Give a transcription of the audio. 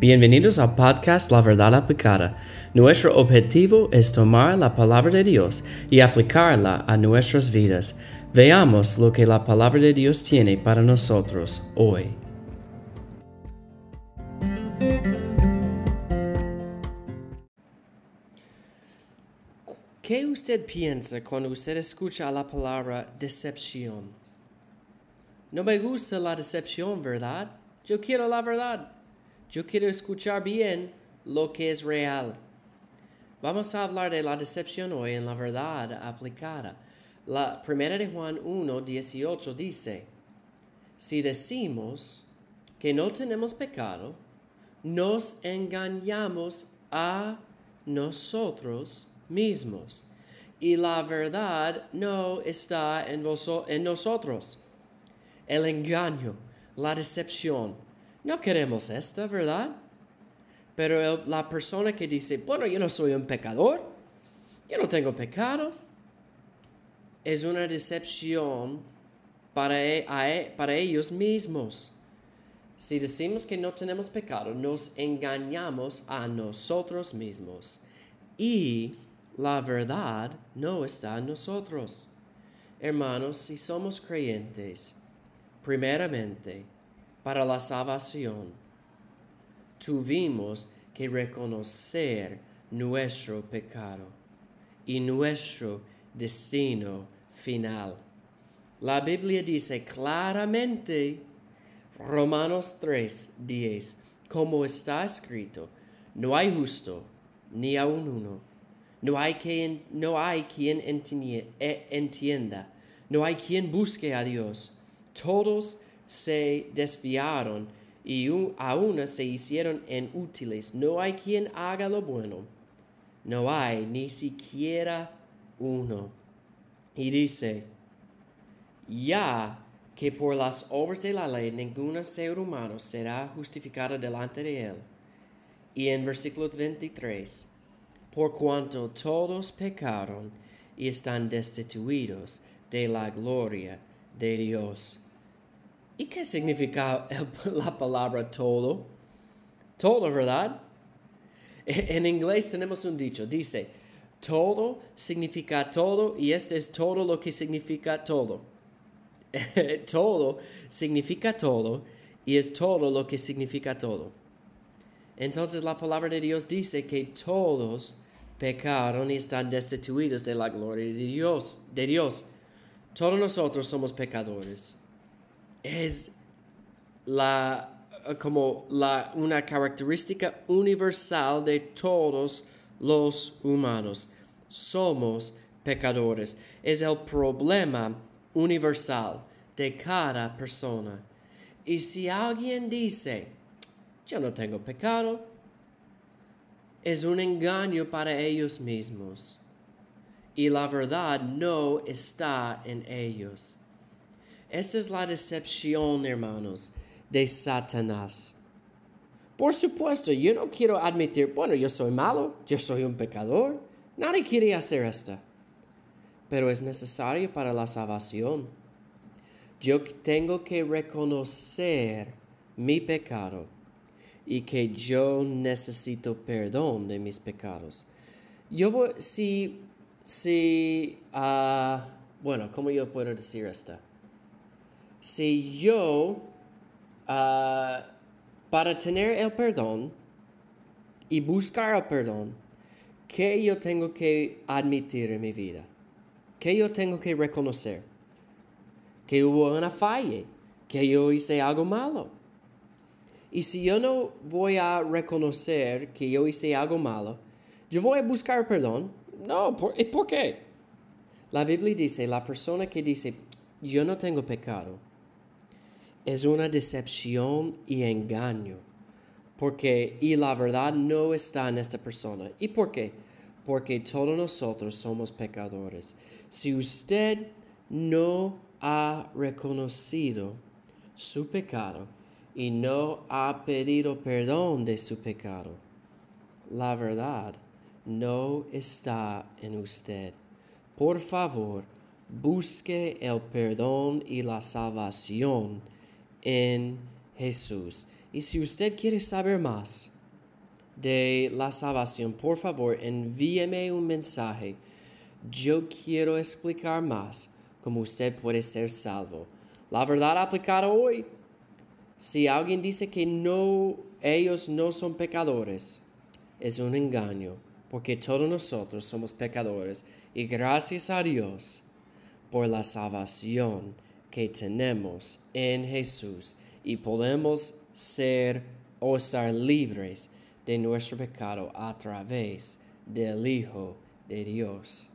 Bienvenidos al podcast La Verdad Aplicada. Nuestro objetivo es tomar la palabra de Dios y aplicarla a nuestras vidas. Veamos lo que la palabra de Dios tiene para nosotros hoy. ¿Qué usted piensa cuando usted escucha la palabra decepción? No me gusta la decepción, ¿verdad? Yo quiero la verdad. Yo quiero escuchar bien lo que es real. Vamos a hablar de la decepción hoy en la verdad aplicada. La primera de Juan 1, 18 dice, si decimos que no tenemos pecado, nos engañamos a nosotros mismos y la verdad no está en, en nosotros. El engaño, la decepción, no queremos esta, ¿verdad? Pero la persona que dice, bueno, yo no soy un pecador, yo no tengo pecado, es una decepción para, e, e, para ellos mismos. Si decimos que no tenemos pecado, nos engañamos a nosotros mismos. Y la verdad no está en nosotros. Hermanos, si somos creyentes, primeramente, para la salvación, tuvimos que reconocer nuestro pecado y nuestro destino final. La Biblia dice claramente, Romanos 3, 10, como está escrito, no hay justo ni aun uno, no hay quien, no hay quien eh, entienda, no hay quien busque a Dios. Todos se desviaron y aún se hicieron inútiles. No hay quien haga lo bueno. No hay ni siquiera uno. Y dice, ya que por las obras de la ley ningún ser humano será justificado delante de él. Y en versículo 23, por cuanto todos pecaron y están destituidos de la gloria de Dios ¿Y qué significa la palabra todo? Todo, ¿verdad? En inglés tenemos un dicho, dice, todo significa todo y este es todo lo que significa todo. todo significa todo y es todo lo que significa todo. Entonces la palabra de Dios dice que todos pecaron y están destituidos de la gloria de Dios. De Dios. Todos nosotros somos pecadores es la, como la, una característica universal de todos los humanos. Somos pecadores. Es el problema universal de cada persona. Y si alguien dice, yo no tengo pecado, es un engaño para ellos mismos. Y la verdad no está en ellos. Esta es la decepción, hermanos, de Satanás. Por supuesto, yo no quiero admitir, bueno, yo soy malo, yo soy un pecador. Nadie quiere hacer esto. Pero es necesario para la salvación. Yo tengo que reconocer mi pecado y que yo necesito perdón de mis pecados. Yo voy, si, si, uh, bueno, ¿cómo yo puedo decir esto? Si yo, ah, para tener el perdón y buscar el perdón, ¿qué yo tengo que admitir en mi vida? ¿Qué yo tengo que reconocer? Que hubo una falla, que yo hice algo malo. Y si yo no voy a reconocer que yo hice algo malo, yo voy a buscar perdón. No, ¿por, ¿por qué? La Biblia dice, la persona que dice, yo no tengo pecado, es una decepción y engaño. Porque, y la verdad no está en esta persona. ¿Y por qué? Porque todos nosotros somos pecadores. Si usted no ha reconocido su pecado y no ha pedido perdón de su pecado, la verdad no está en usted. Por favor, busque el perdón y la salvación en Jesús Y si usted quiere saber más de la salvación, por favor envíeme un mensaje. Yo quiero explicar más cómo usted puede ser salvo. La verdad aplicada hoy. Si alguien dice que no, ellos no son pecadores, es un engaño, porque todos nosotros somos pecadores y gracias a Dios por la salvación que tenemos en Jesús y podemos ser o estar libres de nuestro pecado a través del Hijo de Dios.